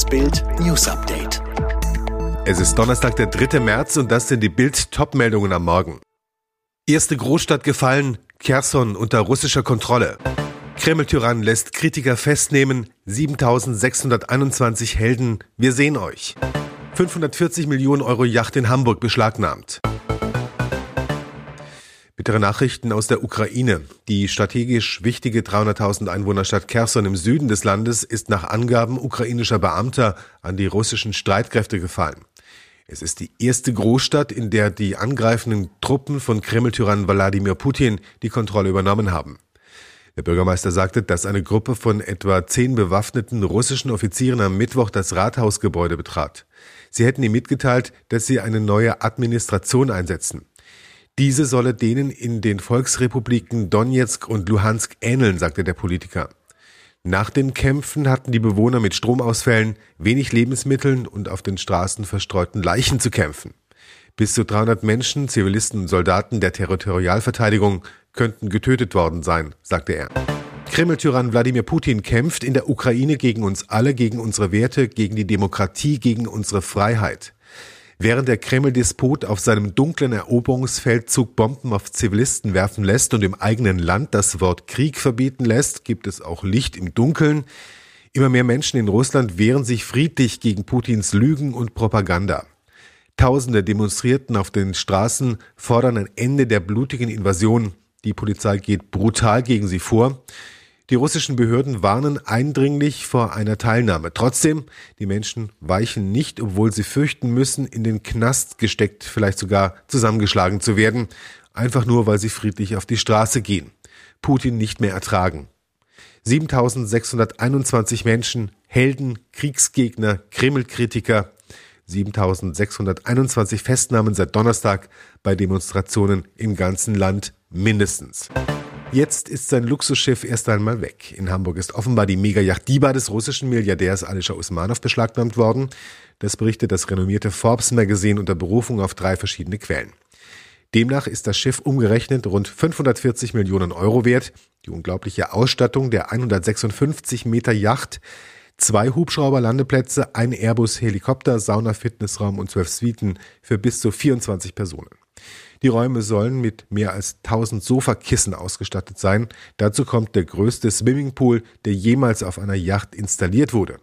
Das Bild News Update. Es ist Donnerstag, der 3. März und das sind die Bild-Top-Meldungen am Morgen. Erste Großstadt gefallen, Kherson unter russischer Kontrolle. Kreml-Tyrann lässt Kritiker festnehmen, 7621 Helden, wir sehen euch. 540 Millionen Euro Yacht in Hamburg beschlagnahmt. Bittere Nachrichten aus der Ukraine. Die strategisch wichtige 300.000 Einwohnerstadt Kherson im Süden des Landes ist nach Angaben ukrainischer Beamter an die russischen Streitkräfte gefallen. Es ist die erste Großstadt, in der die angreifenden Truppen von Kreml-Tyrann Wladimir Putin die Kontrolle übernommen haben. Der Bürgermeister sagte, dass eine Gruppe von etwa zehn bewaffneten russischen Offizieren am Mittwoch das Rathausgebäude betrat. Sie hätten ihm mitgeteilt, dass sie eine neue Administration einsetzen. Diese solle denen in den Volksrepubliken Donetsk und Luhansk ähneln, sagte der Politiker. Nach den Kämpfen hatten die Bewohner mit Stromausfällen, wenig Lebensmitteln und auf den Straßen verstreuten Leichen zu kämpfen. Bis zu 300 Menschen, Zivilisten und Soldaten der Territorialverteidigung könnten getötet worden sein, sagte er. Kreml-Tyrann Wladimir Putin kämpft in der Ukraine gegen uns alle, gegen unsere Werte, gegen die Demokratie, gegen unsere Freiheit. Während der Kreml-Despot auf seinem dunklen Eroberungsfeldzug Bomben auf Zivilisten werfen lässt und im eigenen Land das Wort Krieg verbieten lässt, gibt es auch Licht im Dunkeln. Immer mehr Menschen in Russland wehren sich friedlich gegen Putins Lügen und Propaganda. Tausende demonstrierten auf den Straßen, fordern ein Ende der blutigen Invasion. Die Polizei geht brutal gegen sie vor. Die russischen Behörden warnen eindringlich vor einer Teilnahme. Trotzdem, die Menschen weichen nicht, obwohl sie fürchten müssen, in den Knast gesteckt, vielleicht sogar zusammengeschlagen zu werden, einfach nur, weil sie friedlich auf die Straße gehen. Putin nicht mehr ertragen. 7621 Menschen, Helden, Kriegsgegner, Kreml-Kritiker, 7621 Festnahmen seit Donnerstag bei Demonstrationen im ganzen Land mindestens. Jetzt ist sein Luxusschiff erst einmal weg. In Hamburg ist offenbar die Megayacht Diba des russischen Milliardärs Alisher Usmanov beschlagnahmt worden. Das berichtet das renommierte Forbes Magazine unter Berufung auf drei verschiedene Quellen. Demnach ist das Schiff umgerechnet rund 540 Millionen Euro wert. Die unglaubliche Ausstattung der 156 Meter Yacht, zwei Hubschrauberlandeplätze, ein Airbus-Helikopter, Sauna-Fitnessraum und zwölf Suiten für bis zu 24 Personen. Die Räume sollen mit mehr als 1000 Sofakissen ausgestattet sein. Dazu kommt der größte Swimmingpool, der jemals auf einer Yacht installiert wurde.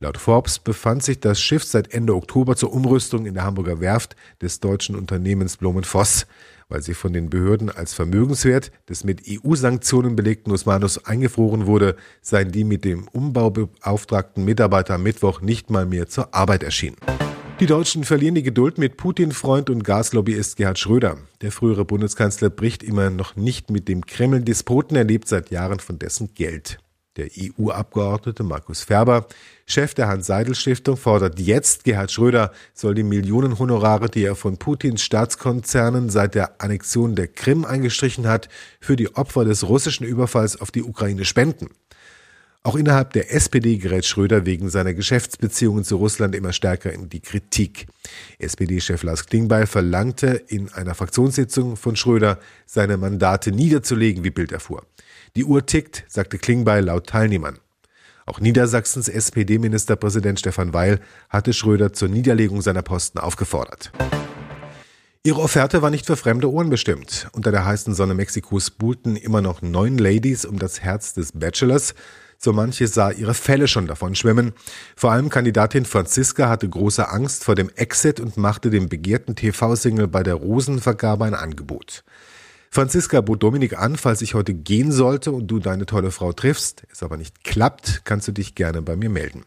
Laut Forbes befand sich das Schiff seit Ende Oktober zur Umrüstung in der Hamburger Werft des deutschen Unternehmens Blumenvoss. Weil sie von den Behörden als Vermögenswert des mit EU-Sanktionen belegten Usmanus eingefroren wurde, seien die mit dem Umbau beauftragten Mitarbeiter am Mittwoch nicht mal mehr zur Arbeit erschienen. Die Deutschen verlieren die Geduld mit Putin-Freund und Gaslobbyist Gerhard Schröder. Der frühere Bundeskanzler bricht immer noch nicht mit dem Kreml-Despoten, er lebt seit Jahren von dessen Geld. Der EU-Abgeordnete Markus Ferber, Chef der Hans-Seidel-Stiftung, fordert jetzt, Gerhard Schröder soll die Millionen Honorare, die er von Putins Staatskonzernen seit der Annexion der Krim eingestrichen hat, für die Opfer des russischen Überfalls auf die Ukraine spenden. Auch innerhalb der SPD gerät Schröder wegen seiner Geschäftsbeziehungen zu Russland immer stärker in die Kritik. SPD-Chef Lars Klingbeil verlangte in einer Fraktionssitzung von Schröder, seine Mandate niederzulegen, wie Bild erfuhr. Die Uhr tickt, sagte Klingbeil laut Teilnehmern. Auch Niedersachsens SPD-Ministerpräsident Stefan Weil hatte Schröder zur Niederlegung seiner Posten aufgefordert. Ihre Offerte war nicht für fremde Ohren bestimmt. Unter der heißen Sonne Mexikos buhlten immer noch neun Ladies um das Herz des Bachelors. So manche sah ihre Fälle schon davon schwimmen. Vor allem Kandidatin Franziska hatte große Angst vor dem Exit und machte dem begehrten TV-Single bei der Rosenvergabe ein Angebot. Franziska bot Dominik an, falls ich heute gehen sollte und du deine tolle Frau triffst, es aber nicht klappt, kannst du dich gerne bei mir melden.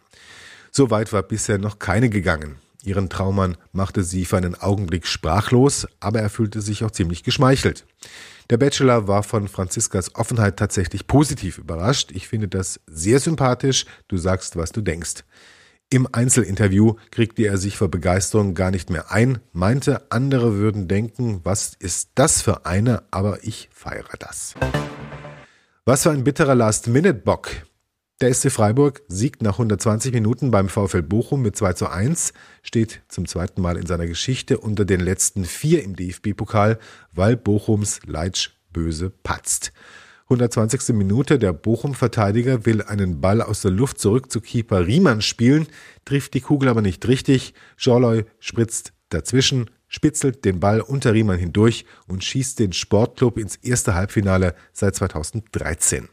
So weit war bisher noch keine gegangen. Ihren Traummann machte sie für einen Augenblick sprachlos, aber er fühlte sich auch ziemlich geschmeichelt. Der Bachelor war von Franziskas Offenheit tatsächlich positiv überrascht. Ich finde das sehr sympathisch. Du sagst, was du denkst. Im Einzelinterview kriegte er sich vor Begeisterung gar nicht mehr ein, meinte, andere würden denken, was ist das für eine, aber ich feiere das. Was für ein bitterer Last-Minute-Bock. Der SC Freiburg siegt nach 120 Minuten beim VfL Bochum mit 2 zu 1, steht zum zweiten Mal in seiner Geschichte unter den letzten vier im DFB-Pokal, weil Bochums Leitsch böse patzt. 120. Minute, der Bochum-Verteidiger will einen Ball aus der Luft zurück zu Keeper Riemann spielen, trifft die Kugel aber nicht richtig. Jorloy spritzt dazwischen, spitzelt den Ball unter Riemann hindurch und schießt den Sportclub ins erste Halbfinale seit 2013.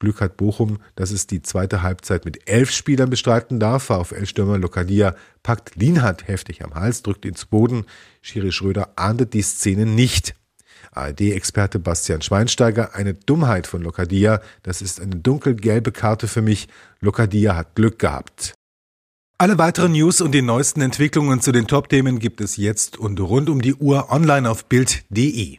Glück hat Bochum, dass es die zweite Halbzeit mit elf Spielern bestreiten darf. VfL-Stürmer Lokadia packt Lienhardt heftig am Hals, drückt ihn zu Boden. Schiri Schröder ahndet die Szene nicht. ARD-Experte Bastian Schweinsteiger, eine Dummheit von Lokadia. Das ist eine dunkelgelbe Karte für mich. Lokadia hat Glück gehabt. Alle weiteren News und die neuesten Entwicklungen zu den Top-Themen gibt es jetzt und rund um die Uhr online auf Bild.de.